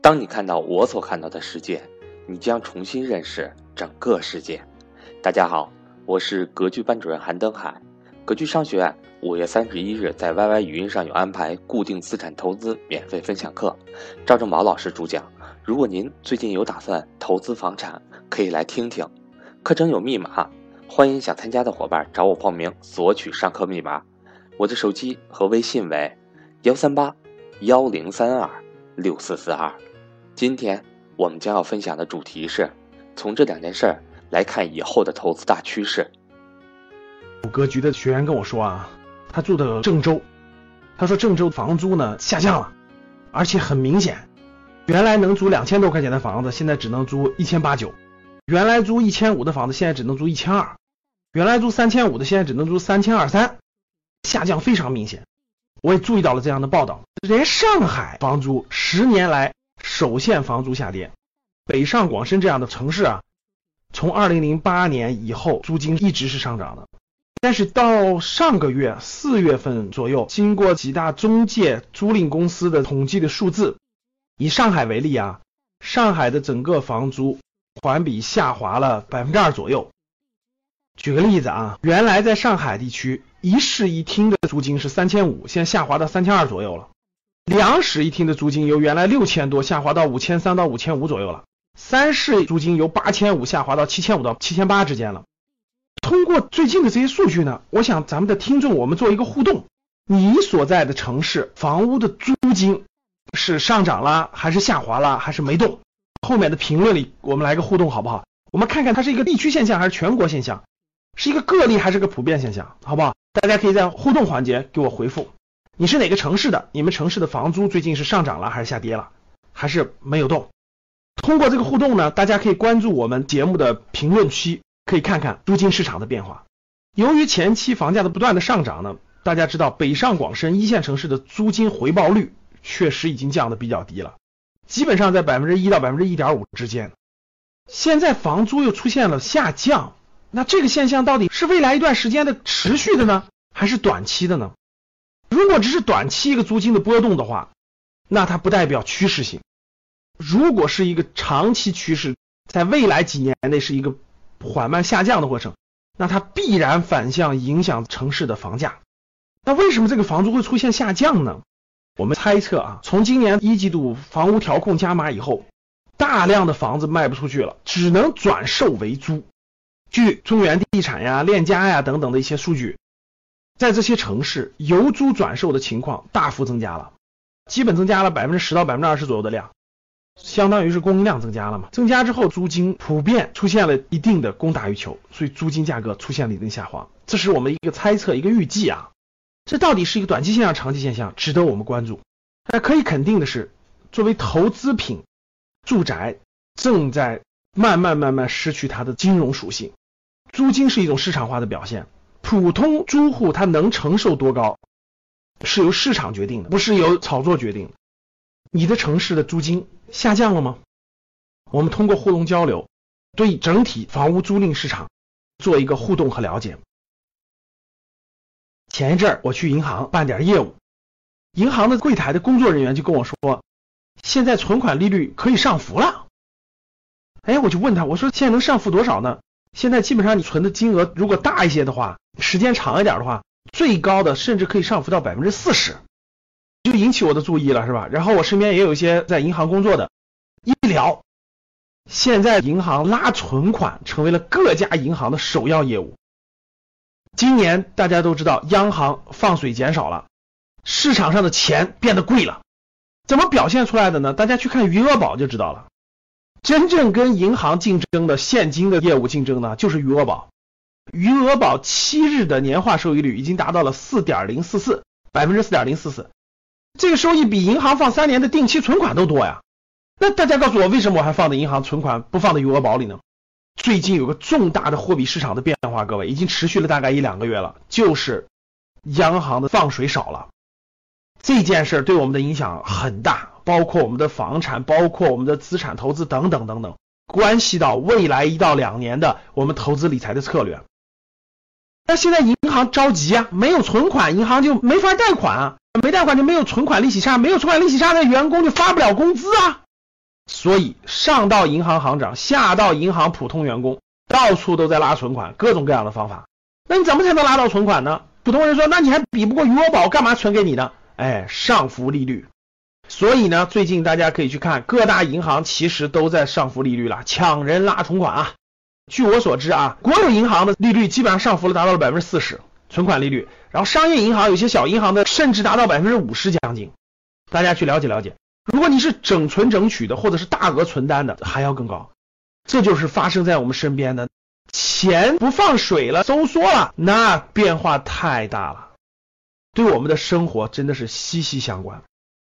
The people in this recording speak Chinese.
当你看到我所看到的世界，你将重新认识整个世界。大家好，我是格局班主任韩登海。格局商学院五月三十一日在 YY 语音上有安排固定资产投资免费分享课，赵正宝老师主讲。如果您最近有打算投资房产，可以来听听。课程有密码，欢迎想参加的伙伴找我报名索取上课密码。我的手机和微信为幺三八幺零三二六四四二。今天我们将要分享的主题是：从这两件事儿来看以后的投资大趋势。有格局的学员跟我说啊，他住的郑州，他说郑州房租呢下降了，而且很明显，原来能租两千多块钱的房子，现在只能租一千八九；原来租一千五的房子，现在只能租一千二；原来租三千五的，现在只能租三千二三。下降非常明显，我也注意到了这样的报道。连上海房租十年来首现房租下跌，北上广深这样的城市啊，从二零零八年以后租金一直是上涨的。但是到上个月四月份左右，经过几大中介租赁公司的统计的数字，以上海为例啊，上海的整个房租环比下滑了百分之二左右。举个例子啊，原来在上海地区。一室一厅的租金是三千五，现在下滑到三千二左右了。两室一厅的租金由原来六千多下滑到五千三到五千五左右了。三室租金由八千五下滑到七千五到七千八之间了。通过最近的这些数据呢，我想咱们的听众我们做一个互动：你所在的城市房屋的租金是上涨了还是下滑了还是没动？后面的评论里我们来个互动好不好？我们看看它是一个地区现象还是全国现象，是一个个例还是个普遍现象，好不好？大家可以在互动环节给我回复，你是哪个城市的？你们城市的房租最近是上涨了还是下跌了，还是没有动？通过这个互动呢，大家可以关注我们节目的评论区，可以看看租金市场的变化。由于前期房价的不断的上涨呢，大家知道北上广深一线城市的租金回报率确实已经降的比较低了，基本上在百分之一到百分之一点五之间。现在房租又出现了下降。那这个现象到底是未来一段时间的持续的呢，还是短期的呢？如果只是短期一个租金的波动的话，那它不代表趋势性；如果是一个长期趋势，在未来几年内是一个缓慢下降的过程，那它必然反向影响城市的房价。那为什么这个房租会出现下降呢？我们猜测啊，从今年一季度房屋调控加码以后，大量的房子卖不出去了，只能转售为租。据中原地产呀、链家呀等等的一些数据，在这些城市，由租转售的情况大幅增加了，基本增加了百分之十到百分之二十左右的量，相当于是供应量增加了嘛。增加之后，租金普遍出现了一定的供大于求，所以租金价格出现了一定下滑。这是我们一个猜测，一个预计啊。这到底是一个短期现象、长期现象，值得我们关注。但可以肯定的是，作为投资品，住宅正在。慢慢慢慢失去它的金融属性，租金是一种市场化的表现，普通租户他能承受多高，是由市场决定的，不是由炒作决定的。你的城市的租金下降了吗？我们通过互动交流，对整体房屋租赁市场做一个互动和了解。前一阵儿我去银行办点业务，银行的柜台的工作人员就跟我说，现在存款利率可以上浮了。哎，我就问他，我说现在能上浮多少呢？现在基本上你存的金额如果大一些的话，时间长一点的话，最高的甚至可以上浮到百分之四十，就引起我的注意了，是吧？然后我身边也有一些在银行工作的，一聊，现在银行拉存款成为了各家银行的首要业务。今年大家都知道，央行放水减少了，市场上的钱变得贵了，怎么表现出来的呢？大家去看余额宝就知道了。真正跟银行竞争的现金的业务竞争呢，就是余额宝。余额宝七日的年化收益率已经达到了四点零四四，百分之四点零四四，这个收益比银行放三年的定期存款都多呀。那大家告诉我，为什么我还放在银行存款，不放在余额宝里呢？最近有个重大的货币市场的变化，各位已经持续了大概一两个月了，就是央行的放水少了。这件事对我们的影响很大，包括我们的房产，包括我们的资产投资等等等等，关系到未来一到两年的我们投资理财的策略。那现在银行着急啊，没有存款，银行就没法贷款啊，没贷款就没有存款利息差，没有存款利息差，那员工就发不了工资啊，所以上到银行行长，下到银行普通员工，到处都在拉存款，各种各样的方法。那你怎么才能拉到存款呢？普通人说，那你还比不过余额宝，干嘛存给你呢？哎，上浮利率。所以呢，最近大家可以去看各大银行，其实都在上浮利率了，抢人拉存款啊。据我所知啊，国有银行的利率基本上上浮了，达到了百分之四十存款利率，然后商业银行有些小银行的甚至达到百分之五十将近。大家去了解了解。如果你是整存整取的，或者是大额存单的，还要更高。这就是发生在我们身边的，钱不放水了，收缩了，那变化太大了，对我们的生活真的是息息相关。